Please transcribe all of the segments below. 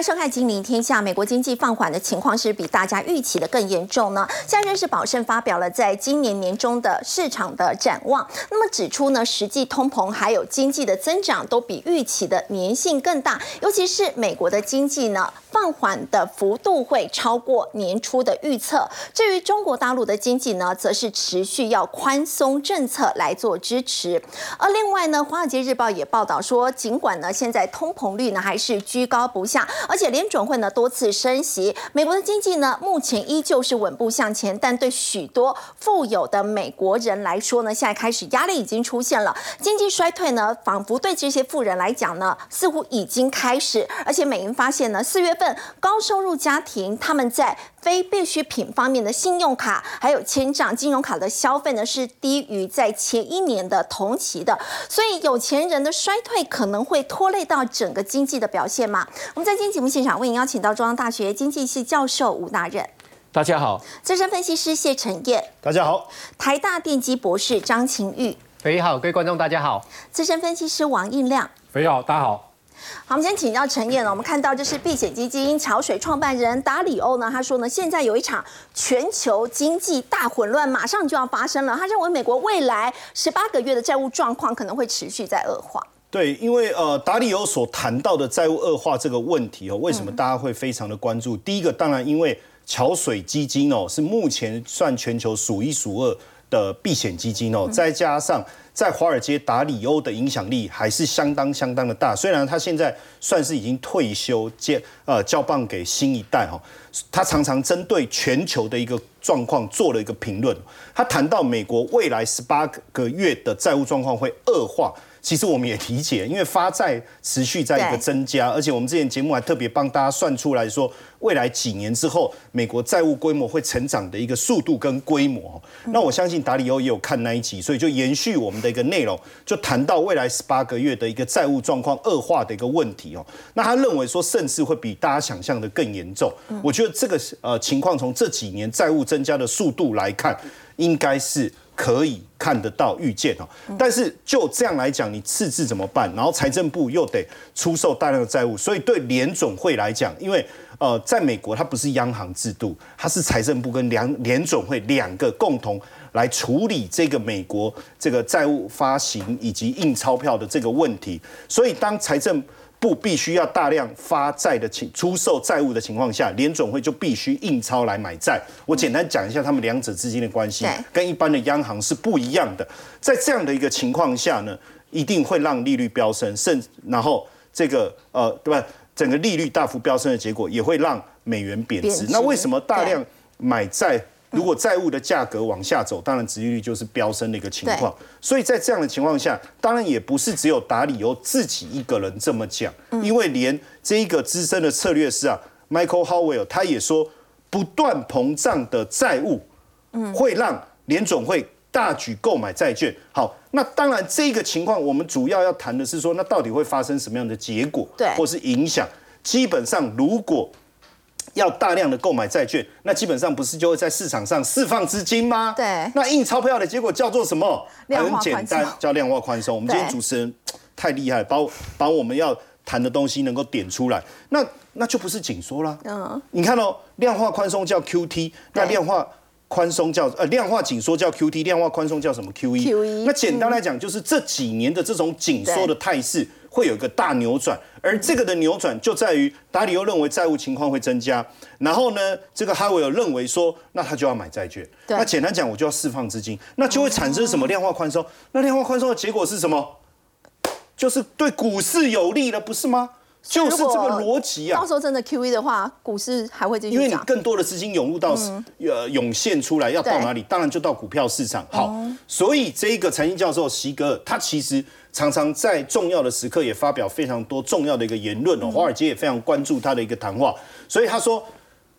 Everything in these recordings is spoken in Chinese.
欢迎收看《金陵天下》。美国经济放缓的情况是比大家预期的更严重呢。现在瑞士宝盛发表了在今年年中的市场的展望，那么指出呢，实际通膨还有经济的增长都比预期的粘性更大，尤其是美国的经济呢放缓的幅度会超过年初的预测。至于中国大陆的经济呢，则是持续要宽松政策来做支持。而另外呢，《华尔街日报》也报道说，尽管呢现在通膨率呢还是居高不下。而且联准会呢多次升息，美国的经济呢目前依旧是稳步向前，但对许多富有的美国人来说呢，现在开始压力已经出现了。经济衰退呢，仿佛对这些富人来讲呢，似乎已经开始。而且美银发现呢，四月份高收入家庭他们在非必需品方面的信用卡还有千账金融卡的消费呢，是低于在前一年的同期的。所以有钱人的衰退可能会拖累到整个经济的表现吗？我们在今天节目现场为您邀请到中央大学经济系教授吴大任，大家好；资深分析师谢晨燕，大家好；台大电机博士张晴玉，肥好，各位观众大家好；资深分析师王印亮，肥好，大家好。好，我们先请教陈燕了。我们看到就是避险基金桥水创办人达里欧呢，他说呢，现在有一场全球经济大混乱马上就要发生了。他认为美国未来十八个月的债务状况可能会持续在恶化。对，因为呃，达里欧所谈到的债务恶化这个问题哦，为什么大家会非常的关注？第一个，当然因为桥水基金哦，是目前算全球数一数二的避险基金哦，再加上在华尔街打里欧的影响力还是相当相当的大。虽然他现在算是已经退休，接呃交棒给新一代哈，他常常针对全球的一个状况做了一个评论。他谈到美国未来十八个月的债务状况会恶化。其实我们也理解，因为发债持续在一个增加，而且我们之前节目还特别帮大家算出来说，未来几年之后，美国债务规模会成长的一个速度跟规模。那我相信达里欧也有看那一集，所以就延续我们的一个内容，就谈到未来十八个月的一个债务状况恶化的一个问题哦。那他认为说，甚至会比大家想象的更严重。我觉得这个呃情况从这几年债务增加的速度来看，应该是。可以看得到、预见哦，但是就这样来讲，你赤字怎么办？然后财政部又得出售大量的债务，所以对联总会来讲，因为呃，在美国它不是央行制度，它是财政部跟联联总会两个共同来处理这个美国这个债务发行以及印钞票的这个问题，所以当财政部必须要大量发债的情出售债务的情况下，联总会就必须印钞来买债。我简单讲一下他们两者之间的关系，跟一般的央行是不一样的。在这样的一个情况下呢，一定会让利率飙升，甚然后这个呃对吧，整个利率大幅飙升的结果，也会让美元贬值。那为什么大量买债？如果债务的价格往下走，当然殖利率就是飙升的一个情况。所以在这样的情况下，当然也不是只有达里欧自己一个人这么讲，因为连这一个资深的策略师啊，Michael Howell，他也说，不断膨胀的债务，会让联总会大举购买债券。好，那当然这个情况，我们主要要谈的是说，那到底会发生什么样的结果，或是影响？基本上，如果要大量的购买债券，那基本上不是就会在市场上释放资金吗？对。那印钞票的结果叫做什么？很简单，叫量化宽松。我们今天主持人太厉害，把把我们要谈的东西能够点出来，那那就不是紧缩啦。嗯。你看哦，量化宽松叫 Q T，那量化宽松叫呃量化紧缩叫 Q T，量化宽松叫什么 QE。QE 那简单来讲，就是这几年的这种紧缩的态势。会有一个大扭转，而这个的扭转就在于达里欧认为债务情况会增加，然后呢，这个哈维尔认为说，那他就要买债券。那简单讲，我就要释放资金，那就会产生什么量化宽松？那量化宽松的结果是什么？就是对股市有利了，不是吗？就是这个逻辑啊！到时候真的 Q E 的话，股市还会继续因为你更多的资金涌入到呃涌现出来，要到哪里？当然就到股票市场。好，所以这一个财经教授席格尔，他其实常常在重要的时刻也发表非常多重要的一个言论哦。华尔街也非常关注他的一个谈话，所以他说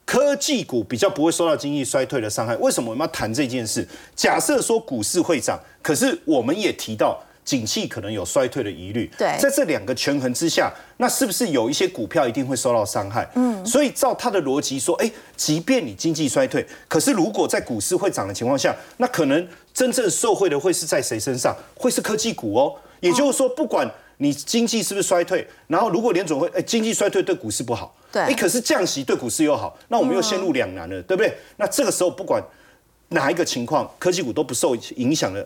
科技股比较不会受到经济衰退的伤害。为什么我们要谈这件事？假设说股市会涨，可是我们也提到。景气可能有衰退的疑虑，对，在这两个权衡之下，那是不是有一些股票一定会受到伤害？嗯，所以照他的逻辑说，哎，即便你经济衰退，可是如果在股市会涨的情况下，那可能真正受惠的会是在谁身上？会是科技股哦。也就是说，不管你经济是不是衰退？然后如果联总会，哎，经济衰退对股市不好，对，哎，可是降息对股市又好，那我们又陷入两难了，对不对？那这个时候不管哪一个情况，科技股都不受影响的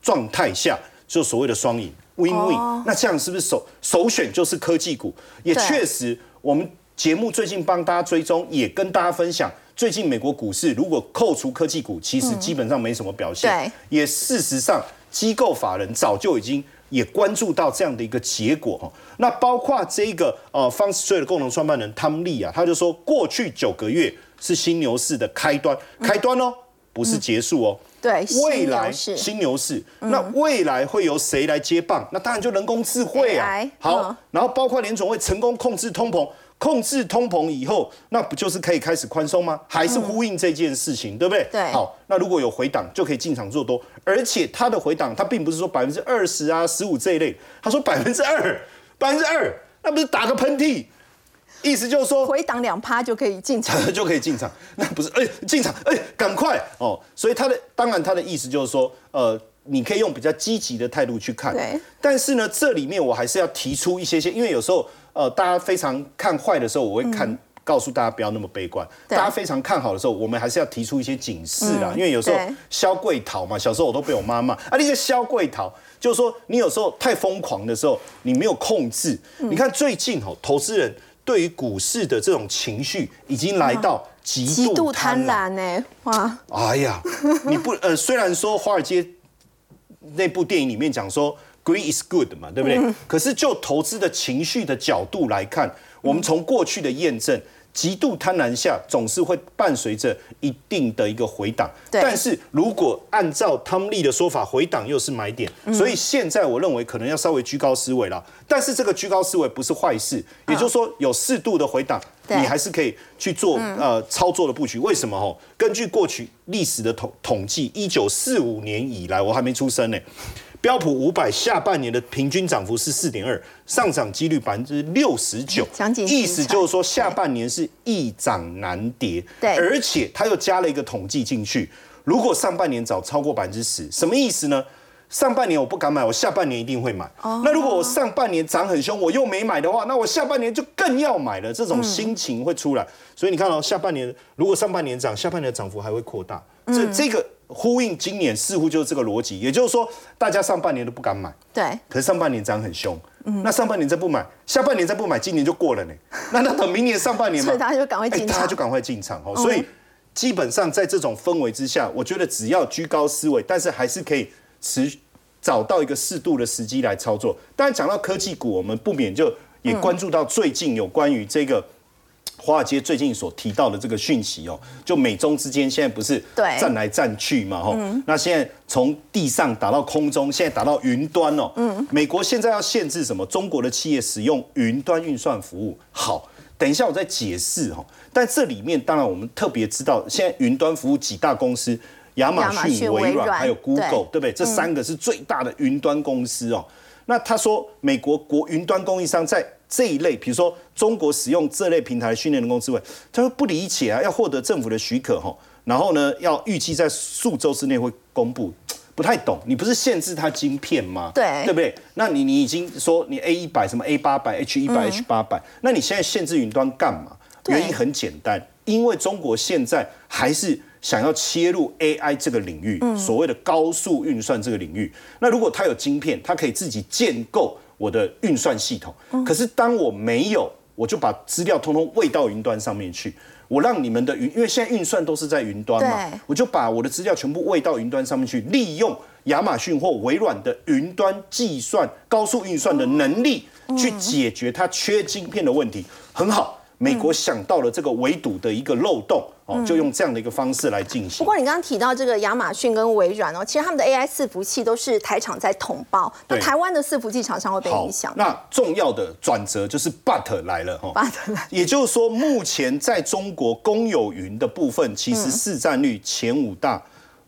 状态下，就所谓的双赢 win win，那这样是不是首首选就是科技股？也确实，我们节目最近帮大家追踪，也跟大家分享。最近美国股市如果扣除科技股，其实基本上没什么表现。对，也事实上，机构法人早就已经也关注到这样的一个结果哈。那包括这个呃方式税的共同创办人汤利啊，他就说，过去九个月是新牛市的开端，开端哦，不是结束哦。对，未来新牛市，那未来会由谁来接棒？那当然就人工智慧啊。好，然后包括联总会成功控制通膨。控制通膨以后，那不就是可以开始宽松吗？还是呼应这件事情，对不对？对。好，那如果有回档，就可以进场做多。而且它的回档，它并不是说百分之二十啊、十五这一类，他说百分之二，百分之二，那不是打个喷嚏，意思就是说回档两趴就可以进场，就可以进场。那不是哎，进场哎，赶快哦。所以他的当然他的意思就是说，呃，你可以用比较积极的态度去看。对。但是呢，这里面我还是要提出一些些，因为有时候。呃，大家非常看坏的时候，我会看告诉大家不要那么悲观。大家非常看好的时候，我们还是要提出一些警示啦。因为有时候消贵逃嘛，小时候我都被我妈骂啊，那些消贵逃，就是说你有时候太疯狂的时候，你没有控制。你看最近哦，投资人对于股市的这种情绪已经来到极度贪婪呢。哇！哎呀，你不呃，虽然说华尔街那部电影里面讲说。Green is good 嘛，对不对？可是就投资的情绪的角度来看，我们从过去的验证，极度贪婪下总是会伴随着一定的一个回档。但是如果按照汤利的说法，回档又是买点，所以现在我认为可能要稍微居高思维了。但是这个居高思维不是坏事，也就是说有适度的回档，你还是可以去做呃操作的布局。为什么？吼，根据过去历史的统统计，一九四五年以来，我还没出生呢。标普五百下半年的平均涨幅是四点二，上涨几率百分之六十九，意思就是说下半年是易涨难跌。对，而且他又加了一个统计进去，如果上半年涨超过百分之十，什么意思呢？上半年我不敢买，我下半年一定会买。那如果我上半年涨很凶，我又没买的话，那我下半年就更要买了，这种心情会出来。所以你看哦下半年如果上半年涨，下半年的涨幅还会扩大。这这个。呼应今年似乎就是这个逻辑，也就是说，大家上半年都不敢买，对，可是上半年涨很凶，嗯，那上半年再不买，下半年再不买，今年就过了呢。那那等明年上半年嘛，所以大家就赶快进场，大家就赶快进场哦。所以基本上在这种氛围之下，我觉得只要居高思维，但是还是可以持找到一个适度的时机来操作。当然讲到科技股，我们不免就也关注到最近有关于这个。华尔街最近所提到的这个讯息哦，就美中之间现在不是战来战去嘛？吼，那现在从地上打到空中，现在打到云端哦。嗯，美国现在要限制什么？中国的企业使用云端运算服务。好，等一下我再解释哈。但这里面当然我们特别知道，现在云端服务几大公司，亚马逊、微软还有 Google，对不对？这三个是最大的云端公司哦。那他说，美国国云端供应商在这一类，比如说中国使用这类平台训练人工智慧，他说不理解啊，要获得政府的许可哈，然后呢，要预计在数周之内会公布，不太懂，你不是限制它晶片吗？对，对不对？那你你已经说你 A 一百什么 A 八百 H 一百 H 八百，那你现在限制云端干嘛？原因很简单，因为中国现在还是。想要切入 AI 这个领域，所谓的高速运算这个领域，那如果它有晶片，它可以自己建构我的运算系统。可是当我没有，我就把资料通通喂到云端上面去，我让你们的云，因为现在运算都是在云端嘛，我就把我的资料全部喂到云端上面去，利用亚马逊或微软的云端计算高速运算的能力，去解决它缺晶片的问题，很好。美国想到了这个围堵的一个漏洞。哦，就用这样的一个方式来进行。不过你刚刚提到这个亚马逊跟微软哦，其实他们的 AI 伺服器都是台厂在统包，那台湾的伺服器厂商会被影响。那重要的转折就是 But 来了哈，But 来，也就是说，目前在中国公有云的部分，其实市占率前五大，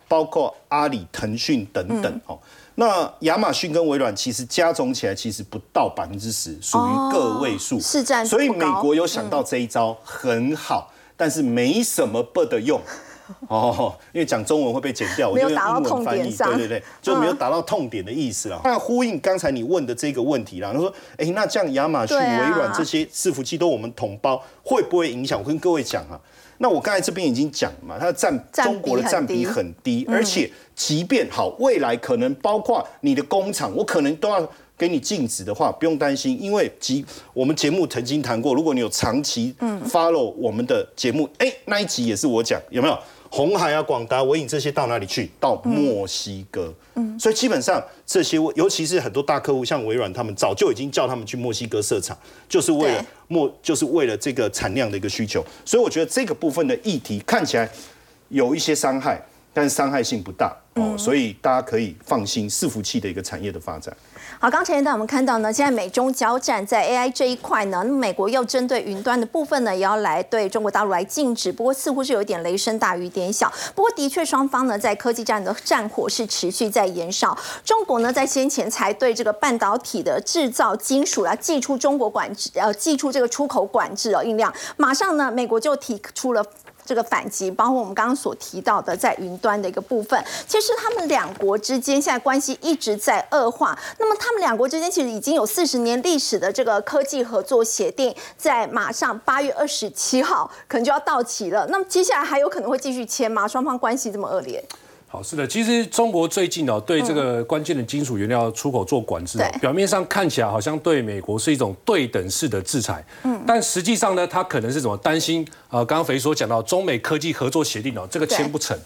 包括阿里、腾讯等等哦。那亚马逊跟微软其实加总起来，其实不到百分之十，属于个位数，市占。所以美国有想到这一招，很好。但是没什么不的用，哦，因为讲中文会被剪掉，我就用英文翻译。对对对，就没有达到痛点的意思了。那呼应刚才你问的这个问题啦，他说，哎，那这样亚马逊、微软这些伺服器都我们同胞，会不会影响？我跟各位讲啊，那我刚才这边已经讲嘛，它的占中国的占比很低，而且即便好，未来可能包括你的工厂，我可能都要。给你禁止的话，不用担心，因为集我们节目曾经谈过，如果你有长期 follow 我们的节目，哎，那一集也是我讲，有没有？红海啊、广达、微影这些到哪里去？到墨西哥。嗯，所以基本上这些，尤其是很多大客户，像微软，他们早就已经叫他们去墨西哥设厂，就是为了墨，就是为了这个产量的一个需求。所以我觉得这个部分的议题看起来有一些伤害，但是伤害性不大哦，所以大家可以放心，伺服器的一个产业的发展。好，刚才一段我们看到呢，现在美中交战在 AI 这一块呢，那么美国又针对云端的部分呢，也要来对中国大陆来禁止。不过似乎是有点雷声大雨点小。不过的确，双方呢在科技战的战火是持续在延烧。中国呢在先前才对这个半导体的制造金属来寄出中国管制，呃，寄出这个出口管制哦，印量。马上呢，美国就提出了。这个反击，包括我们刚刚所提到的在云端的一个部分，其实他们两国之间现在关系一直在恶化。那么他们两国之间其实已经有四十年历史的这个科技合作协定，在马上八月二十七号可能就要到期了。那么接下来还有可能会继续签吗？双方关系这么恶劣？好，是的，其实中国最近哦，对这个关键的金属原料出口做管制，表面上看起来好像对美国是一种对等式的制裁，嗯，但实际上呢，他可能是怎么？担心？呃，刚刚肥所讲到中美科技合作协定哦，这个签不成，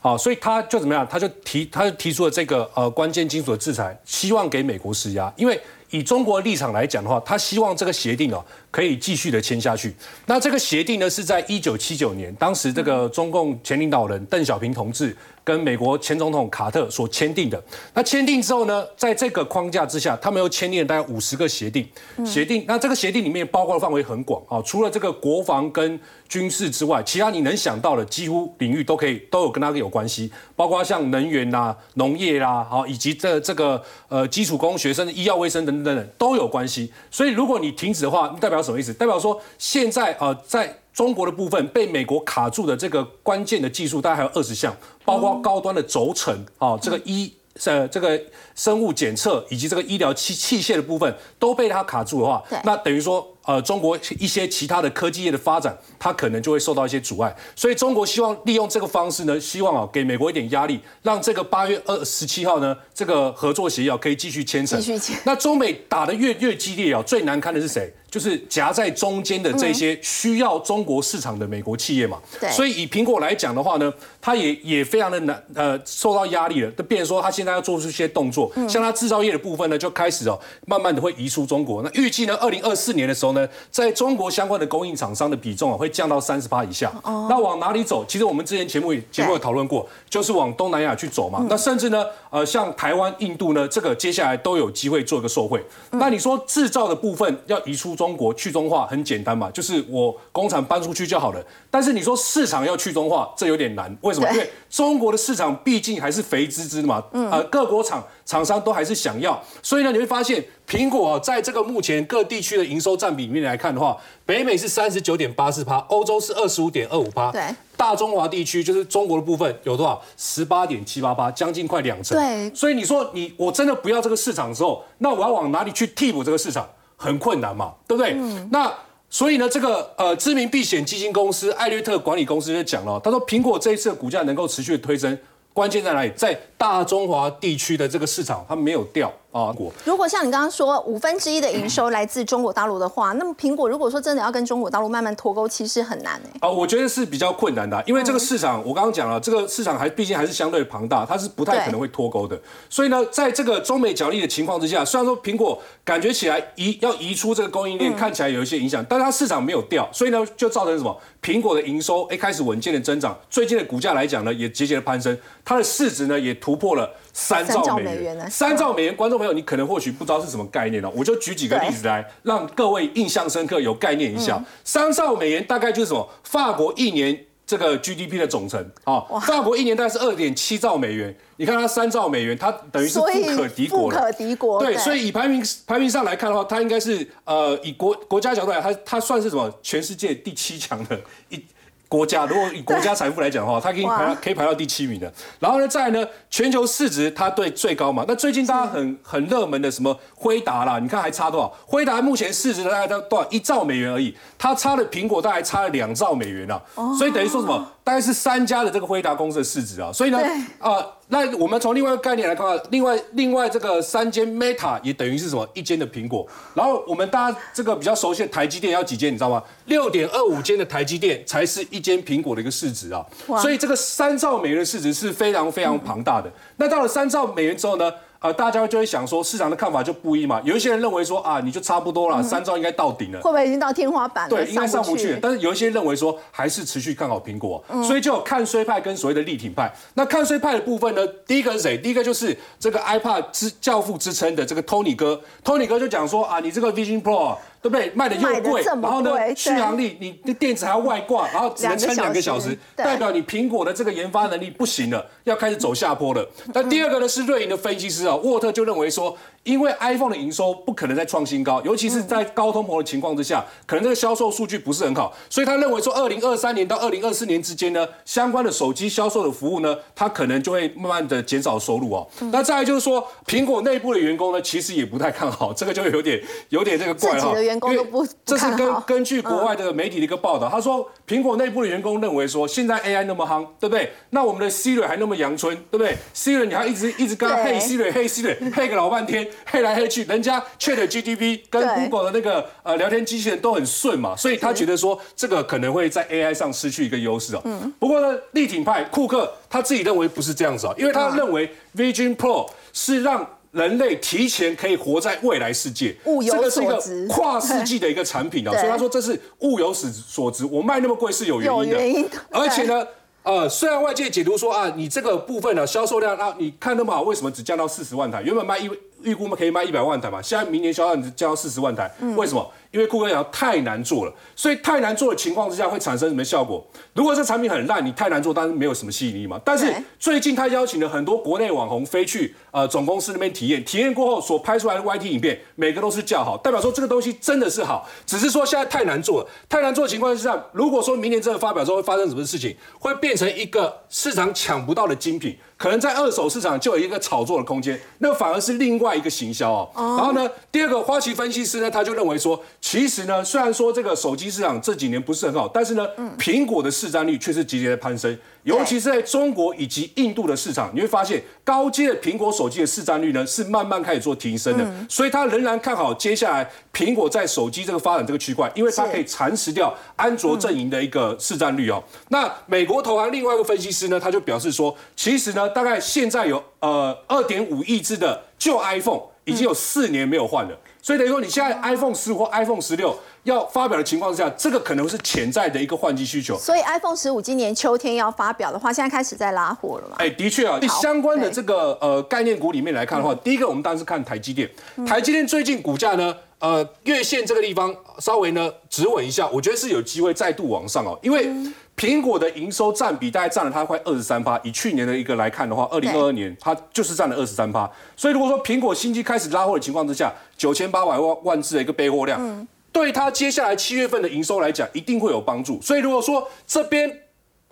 好，所以他就怎么样？他就提，他就提出了这个呃关键金属的制裁，希望给美国施压，因为以中国的立场来讲的话，他希望这个协定哦可以继续的签下去。那这个协定呢，是在一九七九年，当时这个中共前领导人邓小平同志。跟美国前总统卡特所签订的，那签订之后呢，在这个框架之下，他们又签订了大概五十个协定。协定，那这个协定里面包括的范围很广啊，除了这个国防跟军事之外，其他你能想到的几乎领域都可以都有跟它有关系，包括像能源啦、农业啦，好，以及这这个呃基础工学生、医药卫生等等等等都有关系。所以如果你停止的话，代表什么意思？代表说现在呃在。中国的部分被美国卡住的这个关键的技术，大概还有二十项，包括高端的轴承啊，这个医呃这个生物检测以及这个医疗器器械的部分都被它卡住的话，那等于说。呃，中国一些其他的科技业的发展，它可能就会受到一些阻碍，所以中国希望利用这个方式呢，希望啊给美国一点压力，让这个八月二十七号呢，这个合作协议啊可以继续签成。继续签。那中美打得越越激烈啊，最难堪的是谁？就是夹在中间的这些需要中国市场的美国企业嘛。对。所以以苹果来讲的话呢，它也也非常的难，呃，受到压力了。就变说它现在要做出一些动作，像它制造业的部分呢，就开始哦，慢慢的会移出中国。那预计呢，二零二四年的时候呢。在中国相关的供应厂商的比重啊，会降到三十八以下。哦那往哪里走？其实我们之前节目节目有讨论过，就是往东南亚去走嘛。那甚至呢，呃，像台湾、印度呢，这个接下来都有机会做一个受惠。那你说制造的部分要移出中国去中化，很简单嘛，就是我工厂搬出去就好了。但是你说市场要去中化，这有点难。为什么？因为中国的市场毕竟还是肥滋滋的嘛。呃，各国厂厂商都还是想要，所以呢，你会发现。苹果在这个目前各地区的营收占比里面来看的话，北美是三十九点八四趴，欧洲是二十五点二五趴，对，大中华地区就是中国的部分有多少？十八点七八八，将近快两成。对，所以你说你我真的不要这个市场的时候，那我要往哪里去替补这个市场？很困难嘛，对不对？嗯。那所以呢，这个呃知名避险基金公司艾略特管理公司就讲了，他说苹果这一次的股价能够持续的推升，关键在哪里？在大中华地区的这个市场，它没有掉。啊，如果像你刚刚说五分之一的营收来自中国大陆的话，那么苹果如果说真的要跟中国大陆慢慢脱钩，其实很难哎。啊，我觉得是比较困难的，因为这个市场我刚刚讲了，这个市场还毕竟还是相对庞大，它是不太可能会脱钩的。所以呢，在这个中美角力的情况之下，虽然说苹果感觉起来移要移出这个供应链，看起来有一些影响，但它市场没有掉，所以呢，就造成什么？苹果的营收哎开始稳健的增长，最近的股价来讲呢，也节节的攀升，它的市值呢也突破了。三兆美元，三兆美元，观众朋友，你可能或许不知道是什么概念哦，我就举几个例子来让各位印象深刻，有概念一下。三兆美元大概就是什么？法国一年这个 GDP 的总成啊，法国一年大概是二点七兆美元。你看它三兆美元，它等于是不可敌国了。不可敌国。对，所以以排名排名上来看的话，它应该是呃以国国家角度来，它它算是什么？全世界第七强的一。国家，如果以国家财富来讲的话，它可以排到可以排到第七名的。然后呢，再呢，全球市值它对最高嘛。那最近大家很很热门的什么辉达啦，你看还差多少？辉达目前市值大概到多少？一兆美元而已，它差了苹果大概差了两兆美元啊。所以等于说什么？大概是三家的这个辉达公司的市值啊。所以呢，啊，那我们从另外一个概念来看，另外另外这个三间 Meta 也等于是什么？一间的苹果。然后我们大家这个比较熟悉的台积电要几间？你知道吗？六点二五间的台积电才是。一间苹果的一个市值啊，所以这个三兆美元的市值是非常非常庞大的。那到了三兆美元之后呢？呃，大家就会想说，市场的看法就不一嘛。有一些人认为说啊，你就差不多了，三兆应该到顶了，会不会已经到天花板了？对，应该上不去。但是有一些认为说，还是持续看好苹果，所以就有看衰派跟所谓的力挺派。那看衰派的部分呢，第一个是谁？第一个就是这个 iPad 之教父之称的这个 Tony 哥。Tony 哥就讲说啊，你这个 Vision Pro 对不对？卖的又贵，然后呢，续航力你的电池还要外挂，然后只能撑两个小时，代表你苹果的这个研发能力不行了，要开始走下坡了。那第二个呢，是瑞银的分析师啊，沃特就认为说。因为 iPhone 的营收不可能再创新高，尤其是在高通膨的情况之下，可能这个销售数据不是很好，所以他认为说，二零二三年到二零二四年之间呢，相关的手机销售的服务呢，它可能就会慢慢的减少收入哦。那再来就是说，苹果内部的员工呢，其实也不太看好，这个就有点有点这个怪哈。自己的员工都不这是根根据国外的媒体的一个报道，他说，苹果内部的员工认为说，现在 AI 那么夯，对不对？那我们的 Siri 还那么阳春，对不对？Siri 你还一直一直跟他嘿 Siri 嘿 Siri 嘿个老半天，嘿来黑去。人家 Chat GTP 跟 Google 的那个呃聊天机器人都很顺嘛，所以他觉得说这个可能会在 AI 上失去一个优势哦。嗯。不过呢，力挺派库克他自己认为不是这样子啊，因为他认为 Vision Pro 是让人类提前可以活在未来世界，这个是一个跨世纪的一个产品啊，所以他说这是物有所所值，我卖那么贵是有原因的，而且呢。呃，虽然外界解读说啊，你这个部分呢销售量啊，你看那么好，为什么只降到四十万台？原本卖一预估可以卖一百万台嘛，现在明年销量只降到四十万台，为什么？因为库克讲太难做了，所以太难做的情况之下会产生什么效果？如果这产品很烂，你太难做，当然没有什么吸引力嘛。但是最近他邀请了很多国内网红飞去呃总公司那边体验，体验过后所拍出来的 YT 影片，每个都是叫好，代表说这个东西真的是好，只是说现在太难做了。太难做的情况之下，如果说明年真的发表之后会发生什么事情，会变成一个市场抢不到的精品。可能在二手市场就有一个炒作的空间，那反而是另外一个行销哦。然后呢，第二个花旗分析师呢，他就认为说，其实呢，虽然说这个手机市场这几年不是很好，但是呢，苹果的市占率却是节节的攀升。尤其是在中国以及印度的市场，你会发现高阶的苹果手机的市占率呢是慢慢开始做提升的，所以它仍然看好接下来苹果在手机这个发展这个区块，因为它可以蚕食掉安卓阵营的一个市占率哦。那美国投行另外一个分析师呢，他就表示说，其实呢，大概现在有呃二点五亿只的旧 iPhone 已经有四年没有换了。所以等于说，你现在 iPhone 十五或 iPhone 十六要发表的情况之下，这个可能是潜在的一个换机需求。所以 iPhone 十五今年秋天要发表的话，现在开始在拉货了嘛？哎，的确啊，相关的这个呃概念股里面来看的话，第一个我们当然是看台积电。台积电最近股价呢，呃，月线这个地方稍微呢止稳一下，我觉得是有机会再度往上哦，因为。苹果的营收占比大概占了它快二十三趴，以去年的一个来看的话，二零二二年它就是占了二十三趴。所以如果说苹果新机开始拉货的情况之下，九千八百万万只的一个备货量，对它接下来七月份的营收来讲，一定会有帮助。所以如果说这边。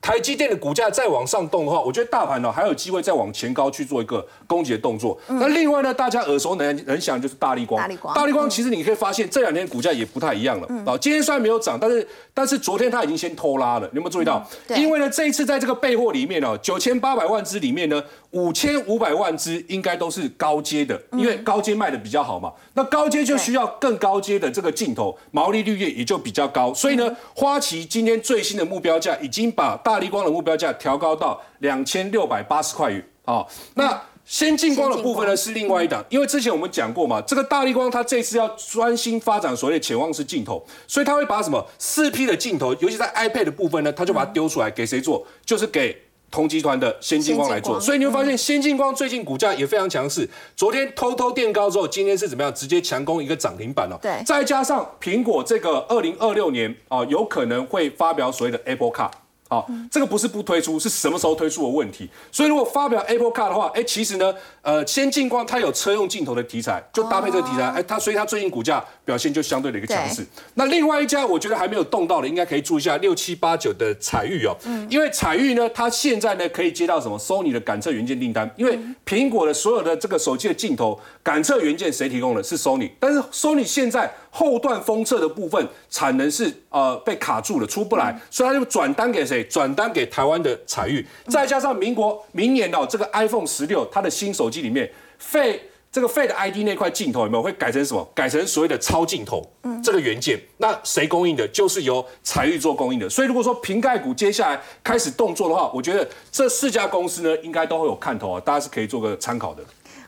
台积电的股价再往上动的话，我觉得大盘呢还有机会再往前高去做一个攻击的动作。那另外呢，大家耳熟能能详就是大力光。大力光，大力光其实你可以发现这两天股价也不太一样了啊。今天虽然没有涨，但是但是昨天它已经先拖拉了，你有没有注意到？因为呢，这一次在这个备货里面呢，九千八百万只里面呢。五千五百万只应该都是高阶的，因为高阶卖的比较好嘛。那高阶就需要更高阶的这个镜头，毛利率也也就比较高。所以呢，花旗今天最新的目标价已经把大力光的目标价调高到两千六百八十块元啊。那先进光的部分呢是另外一档，因为之前我们讲过嘛，这个大力光它这次要专心发展所谓的潜望式镜头，所以它会把什么四 P 的镜头，尤其在 iPad 的部分呢，它就把它丢出来给谁做？就是给。同集团的先进光来做，所以你会发现先进光最近股价也非常强势。昨天偷偷垫高之后，今天是怎么样？直接强攻一个涨停板哦。对，再加上苹果这个二零二六年啊，有可能会发表所谓的 Apple Car。好，这个不是不推出，是什么时候推出的问题。所以如果发表 Apple Car 的话，哎，其实呢，呃，先进光它有车用镜头的题材，就搭配这个题材，哎，它所以它最近股价表现就相对的一个强势。那另外一家我觉得还没有动到的，应该可以注意一下六七八九的彩玉哦，因为彩玉呢，它现在呢可以接到什么 Sony 的感测元件订单，因为苹果的所有的这个手机的镜头感测元件谁提供的？是 Sony，但是 Sony 现在后段封测的部分产能是呃被卡住了，出不来，所以他就转单给谁？转单给台湾的彩玉，再加上民国明年哦，这个 iPhone 十六它的新手机里面费这个费的 ID 那块镜头有没有会改成什么？改成所谓的超镜头，嗯，这个元件，那谁供应的？就是由彩玉做供应的。所以如果说瓶盖股接下来开始动作的话，我觉得这四家公司呢，应该都会有看头啊，大家是可以做个参考的。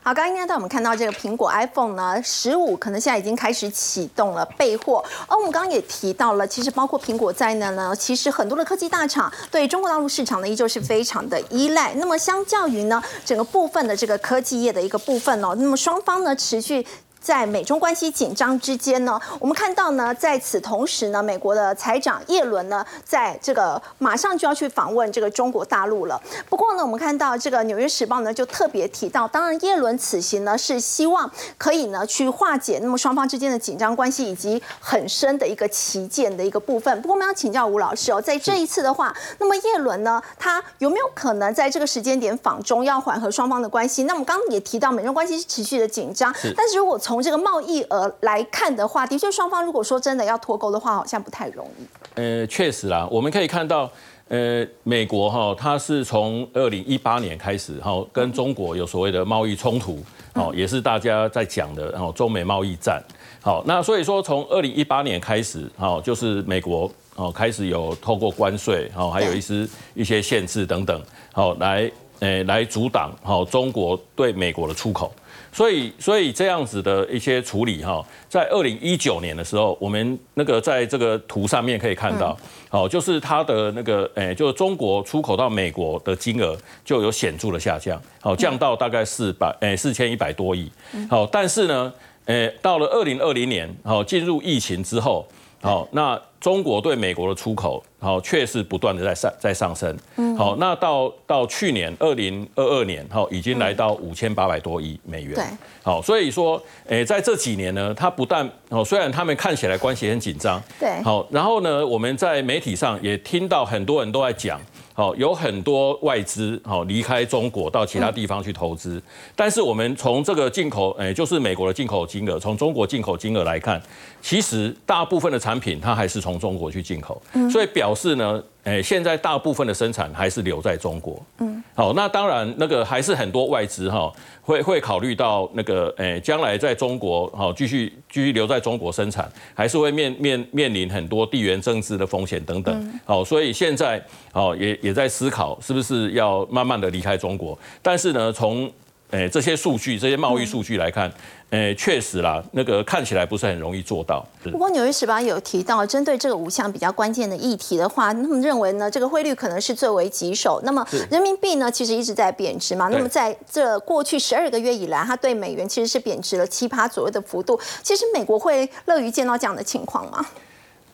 好，刚刚应该带我们看到这个苹果 iPhone 呢，十五可能现在已经开始启动了备货。而我们刚刚也提到了，其实包括苹果在内呢，其实很多的科技大厂对中国大陆市场呢，依旧是非常的依赖。那么相较于呢，整个部分的这个科技业的一个部分呢，那么双方呢持续。在美中关系紧张之间呢，我们看到呢，在此同时呢，美国的财长耶伦呢，在这个马上就要去访问这个中国大陆了。不过呢，我们看到这个《纽约时报》呢，就特别提到，当然耶伦此行呢是希望可以呢去化解那么双方之间的紧张关系以及很深的一个旗舰的一个部分。不过我们要请教吴老师哦，在这一次的话，那么耶伦呢，他有没有可能在这个时间点访中要缓和双方的关系？那我们刚刚也提到美中关系是持续的紧张，但是如果从从这个贸易额来看的话，的确双方如果说真的要脱钩的话，好像不太容易。呃，确实啦，我们可以看到，呃，美国哈，它是从二零一八年开始哈，跟中国有所谓的贸易冲突，哦，也是大家在讲的，然后中美贸易战。好，那所以说从二零一八年开始，哦，就是美国哦开始有透过关税，哦，还有一些一些限制等等，好来，呃，来阻挡好中国对美国的出口。所以，所以这样子的一些处理哈，在二零一九年的时候，我们那个在这个图上面可以看到，好，就是它的那个，诶，就是中国出口到美国的金额就有显著的下降，好，降到大概四百，诶，四千一百多亿，好，但是呢，诶，到了二零二零年，好，进入疫情之后，好，那。中国对美国的出口，好，确实不断的在上在上升。嗯，好，那到到去年二零二二年，好，已经来到五千八百多亿美元。对，好，所以说，诶，在这几年呢，它不但哦，虽然他们看起来关系很紧张，对，好，然后呢，我们在媒体上也听到很多人都在讲。好，有很多外资好离开中国到其他地方去投资，但是我们从这个进口，哎，就是美国的进口金额，从中国进口金额来看，其实大部分的产品它还是从中国去进口，所以表示呢。哎，现在大部分的生产还是留在中国。嗯，好，那当然那个还是很多外资哈，会会考虑到那个，哎，将来在中国好继续继续留在中国生产，还是会面面面临很多地缘政治的风险等等。好，所以现在哦也也在思考是不是要慢慢的离开中国。但是呢，从诶，这些数据，这些贸易数据来看，诶，确实啦，那个看起来不是很容易做到。不过《纽约时报》有提到，针对这个五项比较关键的议题的话，他们认为呢，这个汇率可能是最为棘手。那么人民币呢，其实一直在贬值嘛。那么在这过去十二个月以来，它对美元其实是贬值了七八左右的幅度。其实美国会乐于见到这样的情况吗？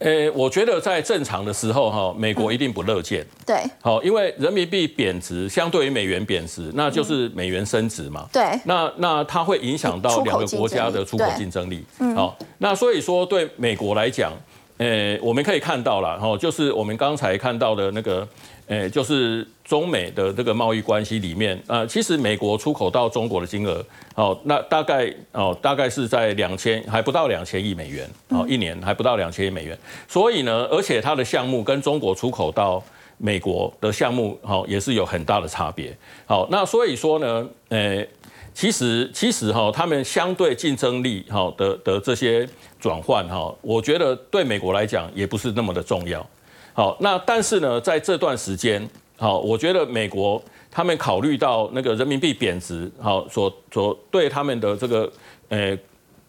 呃，我觉得在正常的时候哈，美国一定不乐见。对，好，因为人民币贬值相对于美元贬值，那就是美元升值嘛。对，那那它会影响到两个国家的出口竞争力。好，那所以说对美国来讲，诶，我们可以看到了哈，就是我们刚才看到的那个。诶，就是中美的这个贸易关系里面，呃，其实美国出口到中国的金额，哦，那大概哦，大概是在两千还不到两千亿美元，哦，一年还不到两千亿美元。所以呢，而且它的项目跟中国出口到美国的项目，好，也是有很大的差别。好，那所以说呢，诶，其实其实哈，他们相对竞争力哈的的这些转换哈，我觉得对美国来讲也不是那么的重要。好，那但是呢，在这段时间，好，我觉得美国他们考虑到那个人民币贬值，好，所所对他们的这个，呃，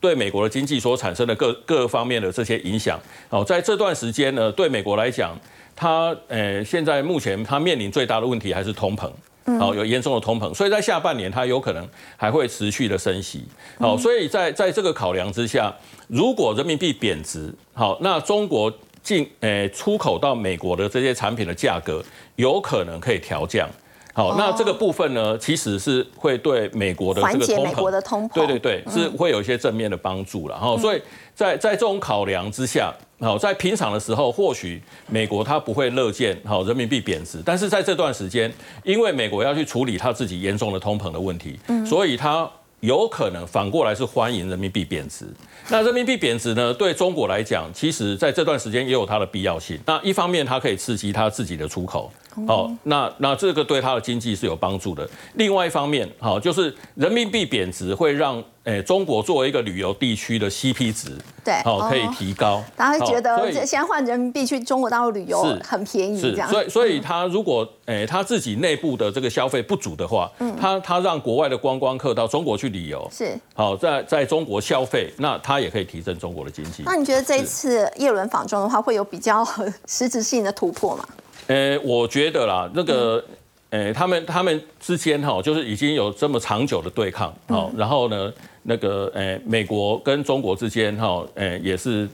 对美国的经济所产生的各各方面的这些影响，好，在这段时间呢，对美国来讲，它，呃，现在目前它面临最大的问题还是通膨，好，有严重的通膨，所以在下半年它有可能还会持续的升息，好，所以在在这个考量之下，如果人民币贬值，好，那中国。进诶出口到美国的这些产品的价格有可能可以调降。好，那这个部分呢，其实是会对美国的这个通膨，对对对，是会有一些正面的帮助了。哈，所以在在这种考量之下，好，在平常的时候，或许美国它不会乐见好人民币贬值，但是在这段时间，因为美国要去处理它自己严重的通膨的问题，所以它有可能反过来是欢迎人民币贬值。那人民币贬值呢，对中国来讲，其实在这段时间也有它的必要性。那一方面，它可以刺激它自己的出口。哦，那那这个对它的经济是有帮助的。另外一方面，好，就是人民币贬值会让诶中国作为一个旅游地区的 CP 值，对，好可以提高。大家会觉得现在换人民币去中国大陆旅游很便宜，这样。所以所以他如果诶他自己内部的这个消费不足的话，他他让国外的观光客到中国去旅游，是好在在中国消费，那他也可以提振中国的经济。那你觉得这一次叶伦访中的话，会有比较 实质性的突破吗？呃，我觉得啦，那个，呃，他们他们之间哈，就是已经有这么长久的对抗，好，然后呢，那个，呃，美国跟中国之间哈，呃，也是，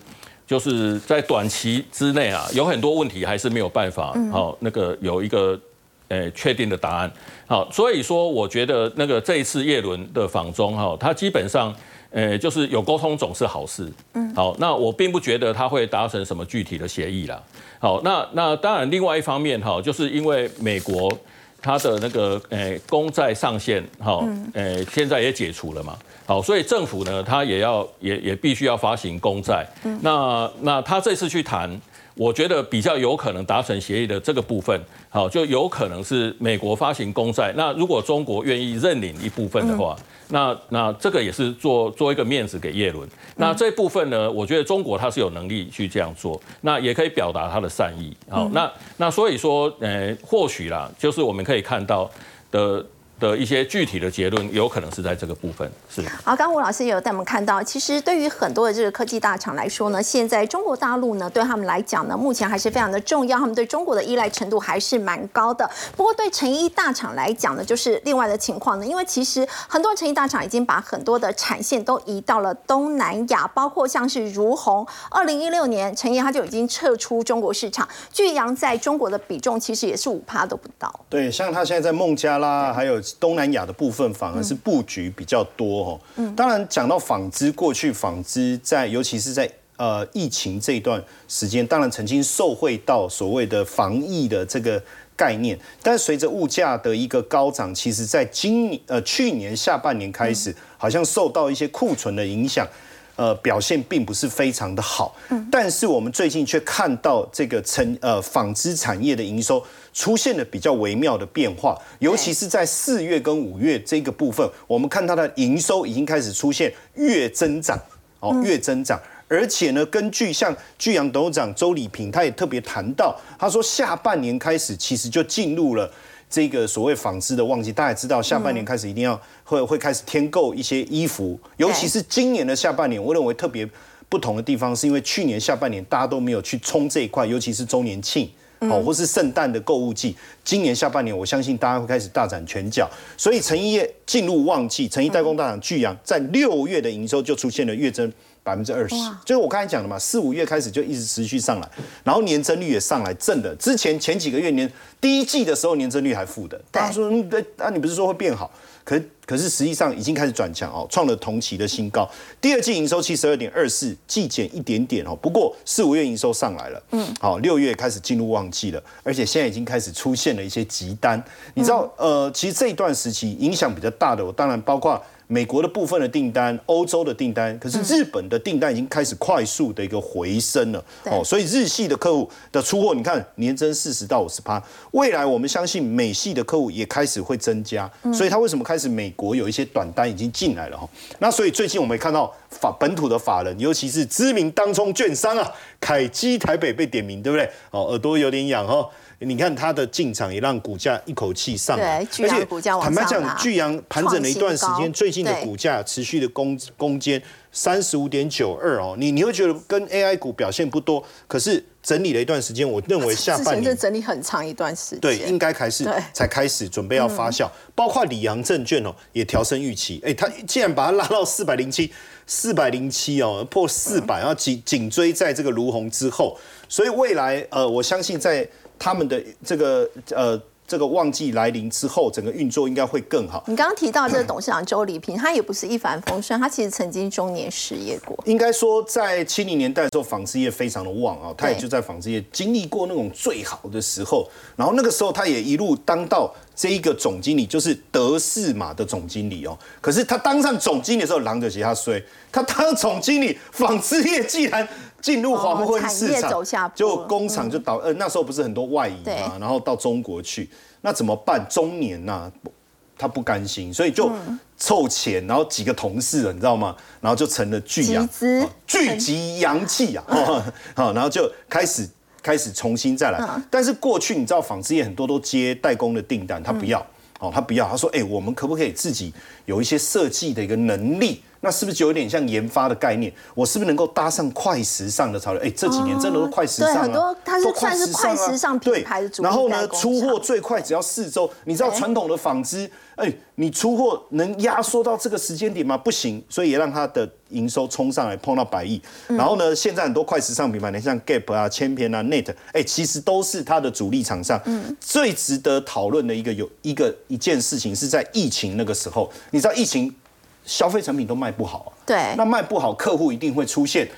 就是在短期之内啊，有很多问题还是没有办法，好，那个有一个，呃，确定的答案，好，所以说，我觉得那个这一次叶伦的访中哈，他基本上。呃，就是有沟通总是好事。嗯，好，那我并不觉得他会达成什么具体的协议啦。好，那那当然，另外一方面哈，就是因为美国它的那个呃公债上限哈，呃现在也解除了嘛。好，所以政府呢，它也要也也必须要发行公债。嗯，那那他这次去谈。我觉得比较有可能达成协议的这个部分，好，就有可能是美国发行公债。那如果中国愿意认领一部分的话，那那这个也是做做一个面子给叶伦。那这部分呢，我觉得中国它是有能力去这样做，那也可以表达它的善意。好，那那所以说，呃，或许啦，就是我们可以看到的。的一些具体的结论，有可能是在这个部分。是好，刚吴老师也有带我们看到，其实对于很多的这个科技大厂来说呢，现在中国大陆呢对他们来讲呢，目前还是非常的重要，他们对中国的依赖程度还是蛮高的。不过对成衣大厂来讲呢，就是另外的情况呢，因为其实很多成衣大厂已经把很多的产线都移到了东南亚，包括像是如虹，二零一六年成衣它就已经撤出中国市场，巨阳在中国的比重其实也是五趴都不到。对，像它现在在孟加拉还有。东南亚的部分反而是布局比较多哦。嗯，当然讲到纺织，过去纺织在尤其是在呃疫情这一段时间，当然曾经受惠到所谓的防疫的这个概念，但随着物价的一个高涨，其实在今呃去年下半年开始，好像受到一些库存的影响。呃，表现并不是非常的好，嗯，但是我们最近却看到这个成呃纺织产业的营收出现了比较微妙的变化，尤其是在四月跟五月这个部分，我们看它的营收已经开始出现月增长，哦，月增长，而且呢，根据像巨阳董事长周礼平，他也特别谈到，他说下半年开始其实就进入了。这个所谓纺织的旺季，大家知道，下半年开始一定要会会开始添购一些衣服，尤其是今年的下半年，我认为特别不同的地方，是因为去年下半年大家都没有去冲这一块，尤其是周年庆哦，或是圣诞的购物季，今年下半年，我相信大家会开始大展拳脚，所以成衣业进入旺季，成衣代工大厂巨阳在六月的营收就出现了月增。百分之二十，就是我刚才讲的嘛，四五月开始就一直持续上来，然后年增率也上来正的。之前前几个月年第一季的时候年增率还负的，大家说嗯对，那你不是说会变好？可可是实际上已经开始转强哦，创了同期的新高。第二季营收七十二点二四，季减一点点哦，不过四五月营收上来了，嗯，好，六月开始进入旺季了，而且现在已经开始出现了一些急单。你知道呃，其实这一段时期影响比较大的，我当然包括。美国的部分的订单，欧洲的订单，可是日本的订单已经开始快速的一个回升了哦，所以日系的客户的出货，你看年增四十到五十趴，未来我们相信美系的客户也开始会增加，所以他为什么开始美国有一些短单已经进来了哈？那所以最近我们也看到法本土的法人，尤其是知名当冲券商啊，凯基台北被点名，对不对？哦，耳朵有点痒哈。你看它的进场也让股价一口气上来，而且坦白讲，巨阳盘整了一段时间，最近的股价持续的攻攻坚三十五点九二哦，你你会觉得跟 AI 股表现不多，可是整理了一段时间，我认为下半年整理很长一段时间，对，应该开始才开始准备要发酵，包括里昂证券哦也调升预期，哎，它既然把它拉到四百零七。四百零七哦，破四百，然后紧紧追在这个卢红之后，所以未来呃，我相信在他们的这个呃。这个旺季来临之后，整个运作应该会更好。你刚刚提到这个董事长周礼平，他也不是一帆风顺，他其实曾经中年失业过。应该说，在七零年代的时候，纺织业非常的旺啊，他也就在纺织业经历过那种最好的时候。然后那个时候，他也一路当到这一个总经理，就是德士玛的总经理哦。可是他当上总经理的时候，狼的其他衰，他当总经理，纺织业既然。进入黄昏市场，就工厂就倒，呃，那时候不是很多外移嘛，然后到中国去，那怎么办？中年呐，他不甘心，所以就凑钱，然后几个同事，你知道吗？然后就成了巨阳，聚集阳气啊，好，然后就开始开始重新再来。但是过去你知道纺织业很多都接代工的订单，他不要，哦，他不要，他说，哎，我们可不可以自己有一些设计的一个能力？那是不是就有点像研发的概念？我是不是能够搭上快时尚的潮流？哎，这几年真的都快时尚了，很多它是算是快时尚品牌的主然后呢，出货最快只要四周。你知道传统的纺织，哎，你出货能压缩到这个时间点吗？不行，所以也让它的营收冲上来，碰到百亿。然后呢，现在很多快时尚品牌，你像 Gap 啊、千篇啊、Net，哎，其实都是它的主力厂商。嗯，最值得讨论的一个有一个一件事情是在疫情那个时候，你知道疫情。消费产品都卖不好，对，那卖不好，客户一定会出现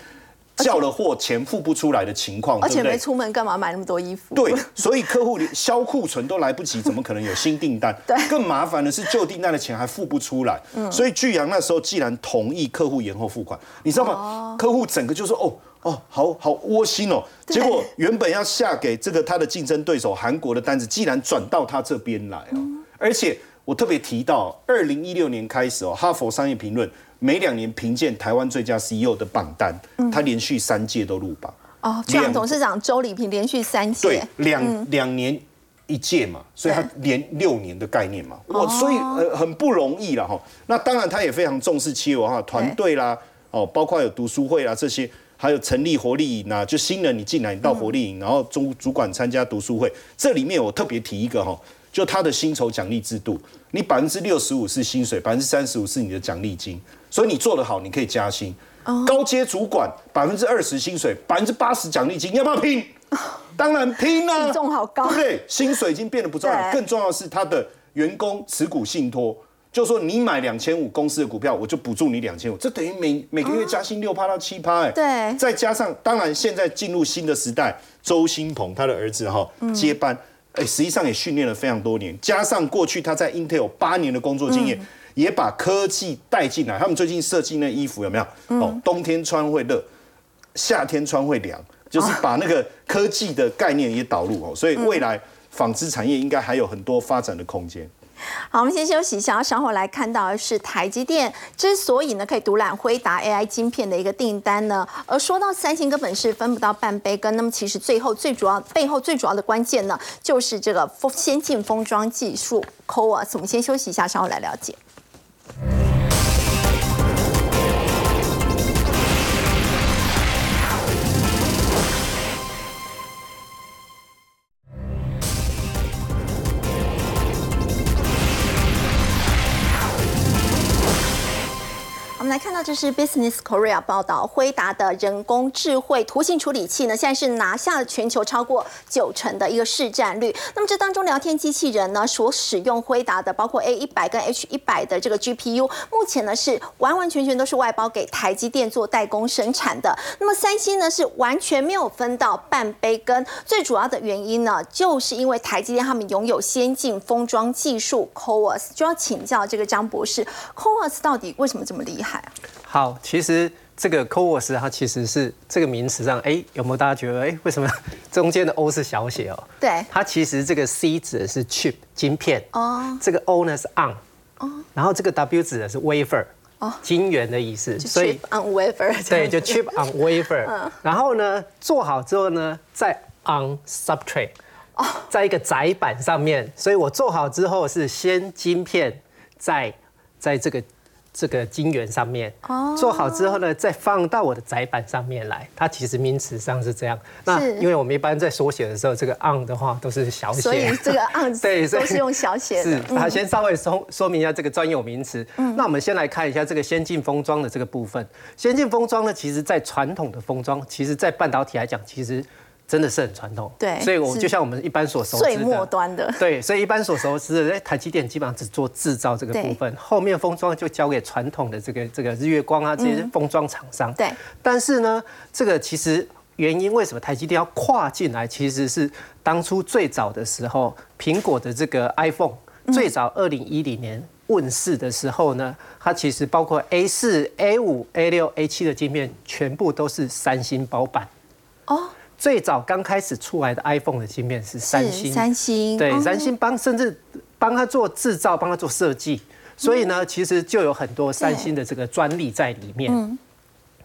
叫了货钱付不出来的情况，而且没出门干嘛买那么多衣服？对，所以客户连销库存都来不及，怎么可能有新订单？对，更麻烦的是旧订单的钱还付不出来。嗯，所以巨阳那时候既然同意客户延后付款，你知道吗？客户整个就说哦哦，好好窝心哦。结果原本要下给这个他的竞争对手韩国的单子，既然转到他这边来哦，而且。我特别提到，二零一六年开始哦，哈佛商业评论每两年评鉴台湾最佳 CEO 的榜单，他连续三届都入榜。哦，样董事长周礼平连续三届，对，两两年一届嘛，所以他连六年的概念嘛，我所以呃很不容易了哈。那当然他也非常重视企业文化团队啦，哦，包括有读书会啦这些，还有成立活力营啊，就新人你进来你到活力营，然后主主管参加读书会，这里面我特别提一个哈。就他的薪酬奖励制度，你百分之六十五是薪水，百分之三十五是你的奖励金，所以你做得好，你可以加薪。高阶主管百分之二十薪水，百分之八十奖励金，要不要拼？当然拼啊！比重好高，对不对？薪水已经变得不重要，更重要的是他的员工持股信托，就说你买两千五公司的股票，我就补助你两千五，这等于每每个月加薪六趴到七趴，哎，对。再加上，当然现在进入新的时代，周新鹏他的儿子哈接班。哎，实际上也训练了非常多年，加上过去他在 Intel 八年的工作经验，也把科技带进来。他们最近设计那衣服有没有？哦，冬天穿会热，夏天穿会凉，就是把那个科技的概念也导入哦。所以未来纺织产业应该还有很多发展的空间。好，我们先休息一下。稍后来看到的是台积电之所以呢可以独揽辉达 AI 晶片的一个订单呢，而说到三星根本是分不到半杯羹。那么其实最后最主要背后最主要的关键呢，就是这个封先进封装技术 CoWoS。我们先休息一下，稍后来了解。来看到这是 Business Korea 报道，辉达的人工智慧图形处理器呢，现在是拿下了全球超过九成的一个市占率。那么这当中聊天机器人呢，所使用辉达的包括 A 一百跟 H 一百的这个 GPU，目前呢是完完全全都是外包给台积电做代工生产的。那么三星呢是完全没有分到半杯羹，最主要的原因呢，就是因为台积电他们拥有先进封装技术 CoWoS，就要请教这个张博士，CoWoS 到底为什么这么厉害？好，其实这个 CoWoS 它其实是这个名词上，哎，有没有大家觉得，哎，为什么 中间的 O 是小写哦？对，它其实这个 C 指的是 chip 晶片，哦，这个 O 呢是 on，哦，然后这个 W 指的是 wafer，哦，晶圆的意思，所以 on wafer，对，就 chip on wafer，然后呢做好之后呢，再 on substrate。在一个窄板上面，所以我做好之后是先晶片，再在这个。这个晶圆上面做好之后呢，再放到我的载板上面来。它其实名词上是这样。那因为我们一般在缩写的时候，这个 on 的话都是小写，所以这个 on 对都是用小写的。是，它先稍微说说明一下这个专有名词。那我们先来看一下这个先进封装的这个部分。先进封装呢，其实在传统的封装，其实在半导体来讲，其实。真的是很传统，对，所以我就像我们一般所熟知的，最末端的，对，所以一般所熟知的，在台积电基本上只做制造这个部分，后面封装就交给传统的这个这个日月光啊这些封装厂商。对，但是呢，这个其实原因为什么台积电要跨进来，其实是当初最早的时候，苹果的这个 iPhone 最早二零一零年问世的时候呢，它其实包括 A 四、A 五、A 六、A 七的晶片，全部都是三星包办。哦。最早刚开始出来的 iPhone 的芯片是三星，三星。对，三星帮甚至帮他做制造，帮他做设计，所以呢，其实就有很多三星的这个专利在里面。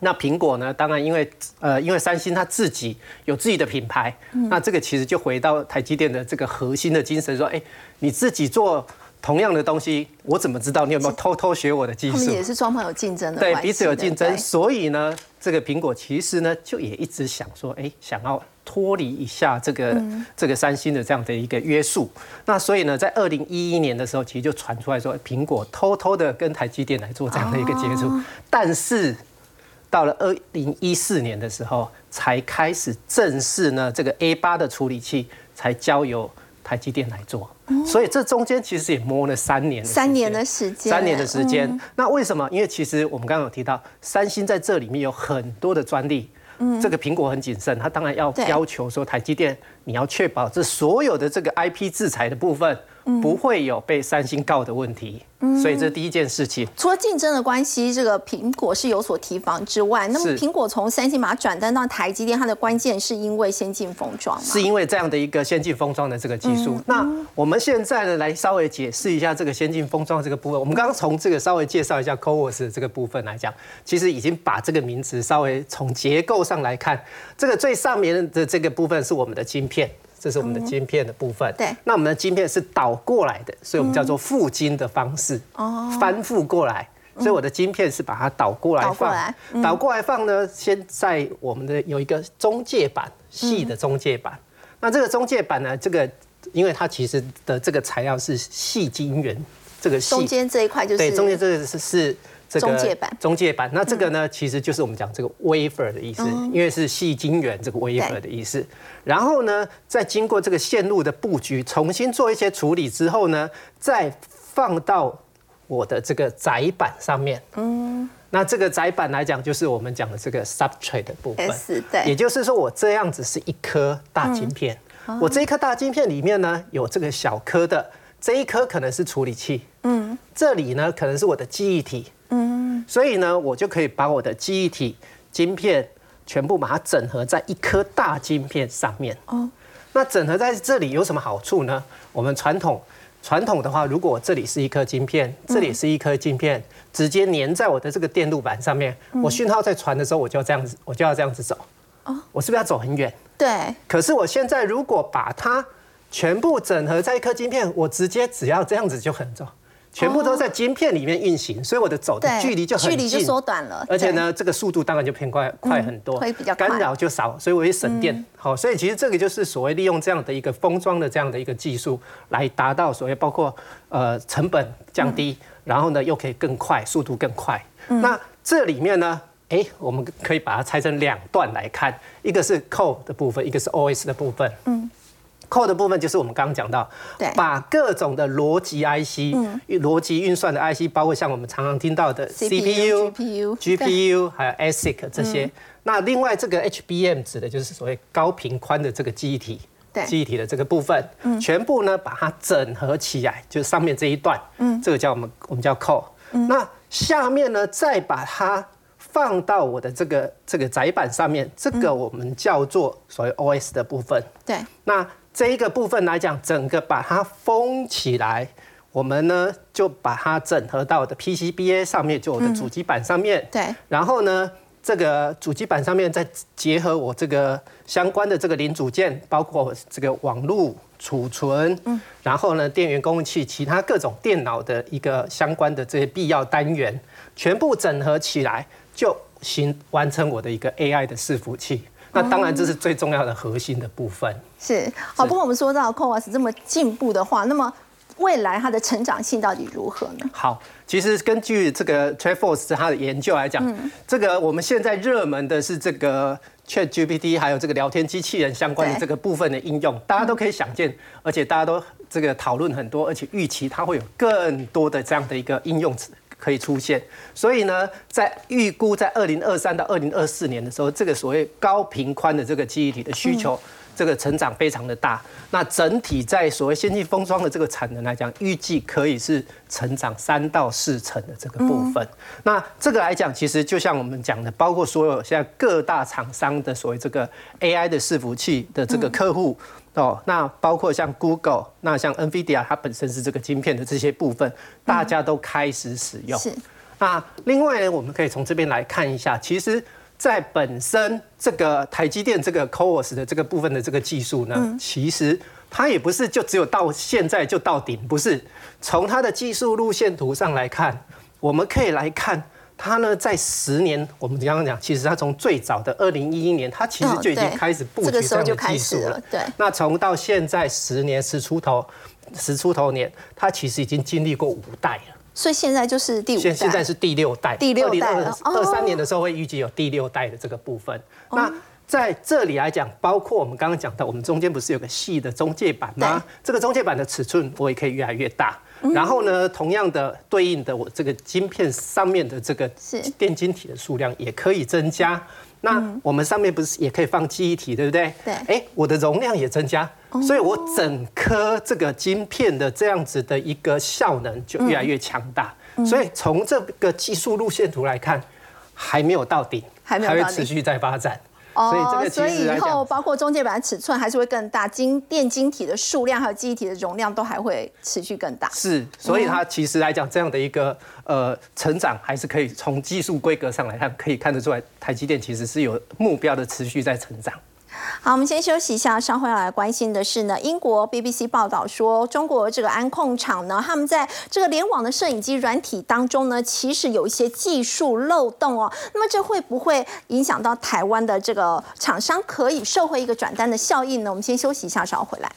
那苹果呢，当然因为呃，因为三星它自己有自己的品牌，那这个其实就回到台积电的这个核心的精神，说，哎，你自己做。同样的东西，我怎么知道你有没有偷偷学我的技术？他们也是双方有竞争的，对彼此有竞争，所以呢，这个苹果其实呢，就也一直想说，哎，想要脱离一下这个这个三星的这样的一个约束。那所以呢，在二零一一年的时候，其实就传出来说，苹果偷偷的跟台积电来做这样的一个接触。但是到了二零一四年的时候，才开始正式呢，这个 A 八的处理器才交由台积电来做。所以这中间其实也摸了三年，三年的时间，三年的时间。那为什么？因为其实我们刚刚有提到，三星在这里面有很多的专利。嗯，这个苹果很谨慎，它当然要要求说，台积电你要确保这所有的这个 IP 制裁的部分。不会有被三星告的问题，所以这第一件事情。除了竞争的关系，这个苹果是有所提防之外，那么苹果从三星把它转单到台积电，它的关键是因为先进封装是因为这样的一个先进封装的这个技术。那我们现在呢，来稍微解释一下这个先进封装这个部分。我们刚刚从这个稍微介绍一下 CoWoS 这个部分来讲，其实已经把这个名词稍微从结构上来看，这个最上面的这个部分是我们的晶片。这是我们的晶片的部分。对，那我们的晶片是倒过来的，所以我们叫做复晶的方式，哦，翻覆过来。所以我的晶片是把它倒过来放，倒过来放呢，先在我们的有一个中介板，细的中介板。那这个中介板呢，这个因为它其实的这个材料是细晶圆，这个中间这一块就是对，中间这个是是。中介板，中介板，那这个呢，其实就是我们讲这个 wafer 的意思，因为是细晶圆这个 wafer 的意思。然后呢，再经过这个线路的布局，重新做一些处理之后呢，再放到我的这个载板上面。嗯，那这个载板来讲，就是我们讲的这个 substrate 的部分。对，也就是说，我这样子是一颗大晶片，我这一颗大晶片里面呢，有这个小颗的，这一颗可能是处理器。嗯，这里呢，可能是我的记忆体。嗯，所以呢，我就可以把我的记忆体晶片全部把它整合在一颗大晶片上面。哦，那整合在这里有什么好处呢？我们传统传统的话，如果这里是一颗晶片，这里是一颗晶片，直接粘在我的这个电路板上面，我讯号在传的时候，我就要这样子，我就要这样子走。哦，我是不是要走很远？对。可是我现在如果把它全部整合在一颗晶片，我直接只要这样子就很走。全部都在晶片里面运行，所以我的走的距离就很近，距离就缩短了。而且呢，这个速度当然就偏快，快很多，会比较干扰就少，所以我会省电。好，所以其实这个就是所谓利用这样的一个封装的这样的一个技术，来达到所谓包括呃成本降低，然后呢又可以更快，速度更快。那这里面呢，哎，我们可以把它拆成两段来看，一个是 Code 的部分，一个是 OS 的部分。嗯。扣的部分就是我们刚刚讲到，把各种的逻辑 IC、逻辑运算的 IC，包括像我们常常听到的 CPU、GPU，还有 ASIC 这些。那另外这个 HBM 指的就是所谓高频宽的这个记忆体，记忆体的这个部分，全部呢把它整合起来，就是上面这一段，这个叫我们我们叫扣。那下面呢再把它放到我的这个这个载板上面，这个我们叫做所谓 OS 的部分。对，那。这一个部分来讲，整个把它封起来，我们呢就把它整合到我的 PCBA 上面，就我的主机板上面。对。然后呢，这个主机板上面再结合我这个相关的这个零组件，包括这个网络储存，嗯，然后呢电源供应器，其他各种电脑的一个相关的这些必要单元，全部整合起来，就形完成我的一个 AI 的伺服器。那当然这是最重要的核心的部分。是好，不过我们说到 CoWAS 这么进步的话，那么未来它的成长性到底如何呢？好。其实根据这个 TrendForce 它的研究来讲，这个我们现在热门的是这个 ChatGPT，还有这个聊天机器人相关的这个部分的应用，大家都可以想见，而且大家都这个讨论很多，而且预期它会有更多的这样的一个应用可以出现。所以呢，在预估在二零二三到二零二四年的时候，这个所谓高频宽的这个记忆体的需求。这个成长非常的大，那整体在所谓先进封装的这个产能来讲，预计可以是成长三到四成的这个部分。那这个来讲，其实就像我们讲的，包括所有现在各大厂商的所谓这个 AI 的伺服器的这个客户哦，那包括像 Google，那像 NVIDIA，它本身是这个晶片的这些部分，大家都开始使用。是。那另外呢，我们可以从这边来看一下，其实。在本身这个台积电这个 CoWoS 的这个部分的这个技术呢，其实它也不是就只有到现在就到顶，不是。从它的技术路线图上来看，我们可以来看它呢，在十年，我们刚刚讲，其实它从最早的二零一一年，它其实就已经开始布局这样的技术了。对。那从到现在十年十出头，十出头年，它其实已经经历过五代了。所以现在就是第五代，现在是第六代，第六代二三年的时候会预计有第六代的这个部分。那在这里来讲，包括我们刚刚讲到，我们中间不是有个细的中介板吗？这个中介板的尺寸我也可以越来越大。然后呢，同样的对应的我这个晶片上面的这个电晶体的数量也可以增加。那我们上面不是也可以放记忆体，对不对？对。哎，我的容量也增加，所以我整颗这个晶片的这样子的一个效能就越来越强大。所以从这个技术路线图来看，还没有到顶，还会持续在发展。哦，所以以后包括中介板的尺寸还是会更大，晶电晶体的数量还有记忆体的容量都还会持续更大。是，所以它其实来讲这样的一个呃成长，还是可以从技术规格上来看，可以看得出来，台积电其实是有目标的持续在成长。好，我们先休息一下。稍后要来关心的是呢，英国 BBC 报道说，中国这个安控厂呢，他们在这个联网的摄影机软体当中呢，其实有一些技术漏洞哦。那么这会不会影响到台湾的这个厂商可以受惠一个转单的效应呢？我们先休息一下，稍后回来。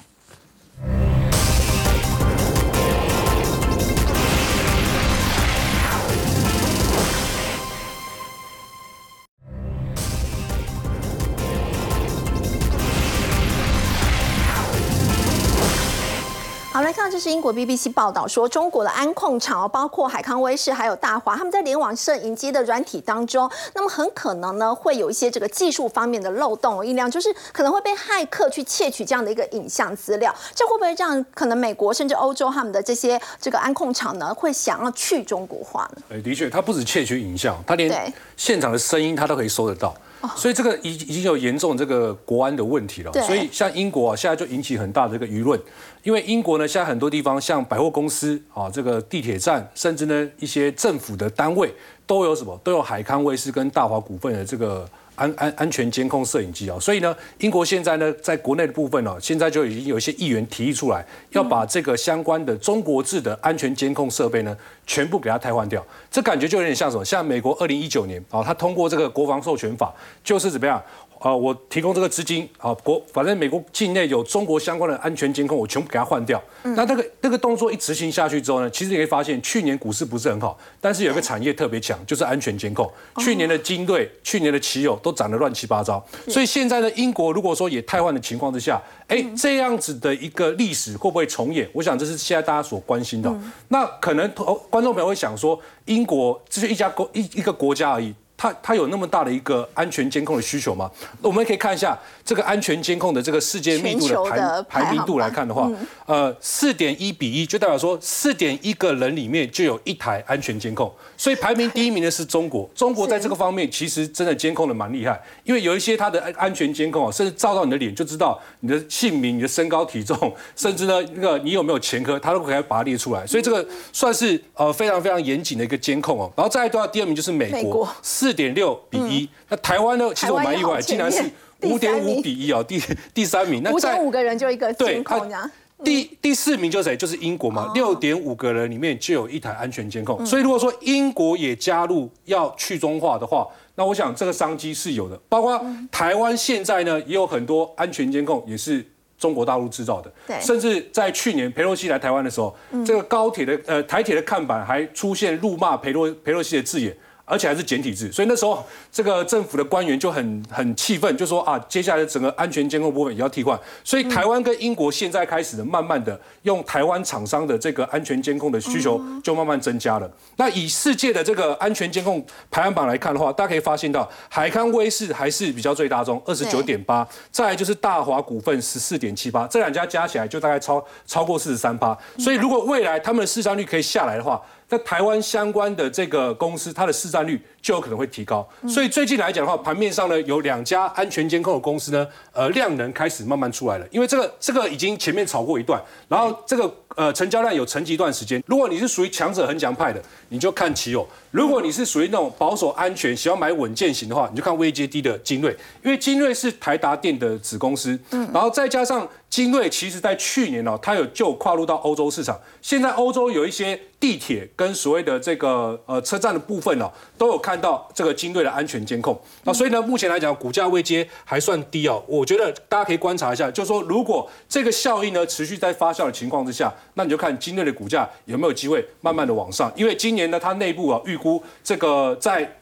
好，来看，这是英国 BBC 报道说，中国的安控厂包括海康威视还有大华，他们在联网摄影机的软体当中，那么很可能呢会有一些这个技术方面的漏洞，音量就是可能会被骇客去窃取这样的一个影像资料，这会不会让可能美国甚至欧洲他们的这些这个安控厂呢会想要去中国化呢？哎，的确，它不止窃取影像，它连现场的声音它都可以收得到。所以这个已已经有严重这个国安的问题了。所以像英国啊，现在就引起很大的一个舆论，因为英国呢，现在很多地方像百货公司啊，这个地铁站，甚至呢一些政府的单位都有什么，都有海康威视跟大华股份的这个。安安安全监控摄影机啊，所以呢，英国现在呢，在国内的部分呢，现在就已经有一些议员提议出来，要把这个相关的中国制的安全监控设备呢，全部给它替换掉。这感觉就有点像什么？像美国二零一九年啊，他通过这个国防授权法，就是怎么样？啊，我提供这个资金，啊，国反正美国境内有中国相关的安全监控，我全部给它换掉。那那个那个动作一执行下去之后呢，其实你会发现，去年股市不是很好，但是有一个产业特别强，就是安全监控。去年的金队、去年的奇友都涨得乱七八糟。所以现在呢英国如果说也太换的情况之下，哎，这样子的一个历史会不会重演？我想这是现在大家所关心的。那可能观众朋友会想说，英国这是一家国一一个国家而已。它它有那么大的一个安全监控的需求吗？我们可以看一下这个安全监控的这个世界密度的排排名度来看的话，呃，四点一比一，就代表说四点一个人里面就有一台安全监控，所以排名第一名的是中国。中国在这个方面其实真的监控的蛮厉害，因为有一些它的安安全监控啊，甚至照到你的脸就知道你的姓名、你的身高体重，甚至呢那个你有没有前科，它都可以把它列出来。所以这个算是呃非常非常严谨的一个监控哦。然后再来的话，第二名就是美国四。四点六比一。那台湾呢？其实我蛮意外，竟然是五点五比一哦，第第三名。那五点五个人就一个监控这样。第第四名就是谁？就是英国嘛，六点五个人里面就有一台安全监控。所以如果说英国也加入要去中化的话，那我想这个商机是有的。包括台湾现在呢，也有很多安全监控也是中国大陆制造的。对，甚至在去年裴洛西来台湾的时候，这个高铁的呃台铁的看板还出现辱骂裴洛裴洛西的字眼。而且还是简体字，所以那时候这个政府的官员就很很气愤，就说啊，接下来整个安全监控部分也要替换。所以台湾跟英国现在开始的慢慢的用台湾厂商的这个安全监控的需求就慢慢增加了。那以世界的这个安全监控排行榜来看的话，大家可以发现到海康威视还是比较最大宗，二十九点八，再来就是大华股份十四点七八，这两家加起来就大概超超过四十三趴。所以如果未来他们的市占率可以下来的话，在台湾相关的这个公司，它的市占率就有可能会提高。所以最近来讲的话，盘面上呢有两家安全监控的公司呢，呃，量能开始慢慢出来了。因为这个这个已经前面炒过一段，然后这个呃成交量有沉寂一段时间。如果你是属于强者恒强派的，你就看奇友；如果你是属于那种保守安全、喜欢买稳健型的话，你就看微阶低的精锐。因为精锐是台达电的子公司，嗯，然后再加上精锐，其实在去年哦，它有就跨入到欧洲市场。现在欧洲有一些地铁。跟所谓的这个呃车站的部分哦，都有看到这个精锐的安全监控。那所以呢，目前来讲，股价位阶还算低哦。我觉得大家可以观察一下，就是说，如果这个效应呢持续在发酵的情况之下，那你就看精锐的股价有没有机会慢慢的往上。因为今年呢，它内部啊预估这个在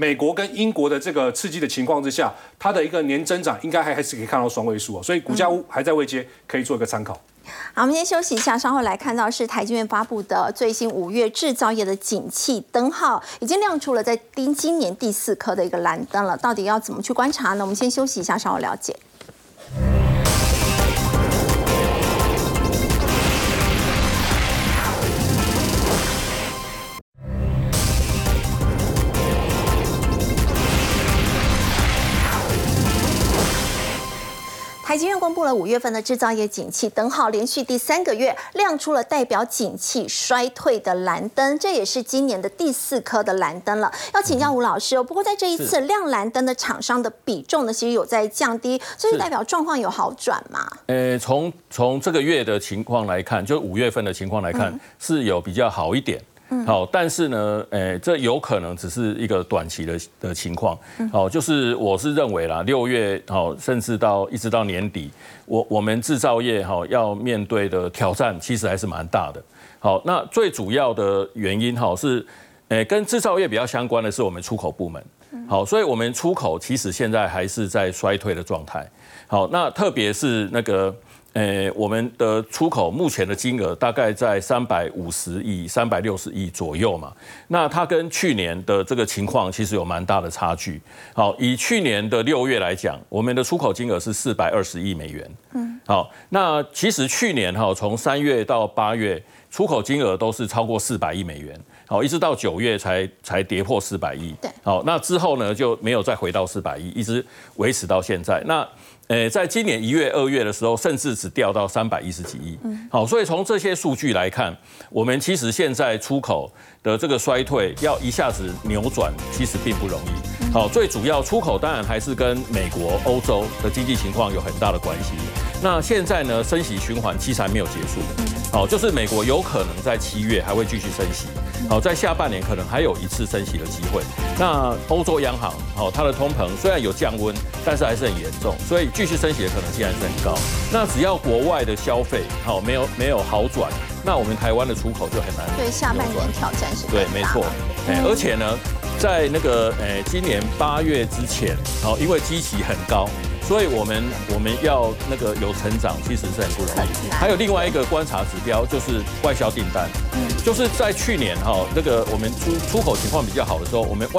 美国跟英国的这个刺激的情况之下，它的一个年增长应该还还是可以看到双位数哦。所以股价还在未接，可以做一个参考。好，我们先休息一下，稍后来看到是台积院发布的最新五月制造业的景气灯号，已经亮出了在今今年第四颗的一个蓝灯了。到底要怎么去观察呢？我们先休息一下，稍后了解。台积院公布了五月份的制造业景气灯号，连续第三个月亮出了代表景气衰退的蓝灯，这也是今年的第四颗的蓝灯了。要请教吴老师哦。不过在这一次亮蓝灯的厂商的比重呢，其实有在降低，这是代表状况有好转吗？呃，从从这个月的情况来看，就五月份的情况来看，是有比较好一点。好，但是呢，诶，这有可能只是一个短期的的情况。好，就是我是认为啦，六月好，甚至到一直到年底，我我们制造业哈要面对的挑战其实还是蛮大的。好，那最主要的原因哈是，诶，跟制造业比较相关的是我们出口部门。好，所以我们出口其实现在还是在衰退的状态。好，那特别是那个。诶，我们的出口目前的金额大概在三百五十亿、三百六十亿左右嘛。那它跟去年的这个情况其实有蛮大的差距。好，以去年的六月来讲，我们的出口金额是四百二十亿美元。嗯，好，那其实去年哈，从三月到八月，出口金额都是超过四百亿美元。好，一直到九月才才跌破四百亿。对，好，那之后呢就没有再回到四百亿，一直维持到现在。那诶，在今年一月、二月的时候，甚至只掉到三百一十几亿。好，所以从这些数据来看，我们其实现在出口的这个衰退要一下子扭转，其实并不容易。好，最主要出口当然还是跟美国、欧洲的经济情况有很大的关系。那现在呢，升息循环其实还没有结束。好，就是美国有可能在七月还会继续升息。好，在下半年可能还有一次升息的机会。那欧洲央行，好，它的通膨虽然有降温，但是还是很严重，所以继续升息的可能性还是很高。那只要国外的消费好没有没有好转，那我们台湾的出口就很难。对，下半年挑战是。对，没错。哎，而且呢，在那个诶今年八月之前，好，因为基期很高。所以，我们我们要那个有成长，其实是很不容易。还有另外一个观察指标，就是外销订单。嗯，就是在去年哈，那个我们出出口情况比较好的时候，我们外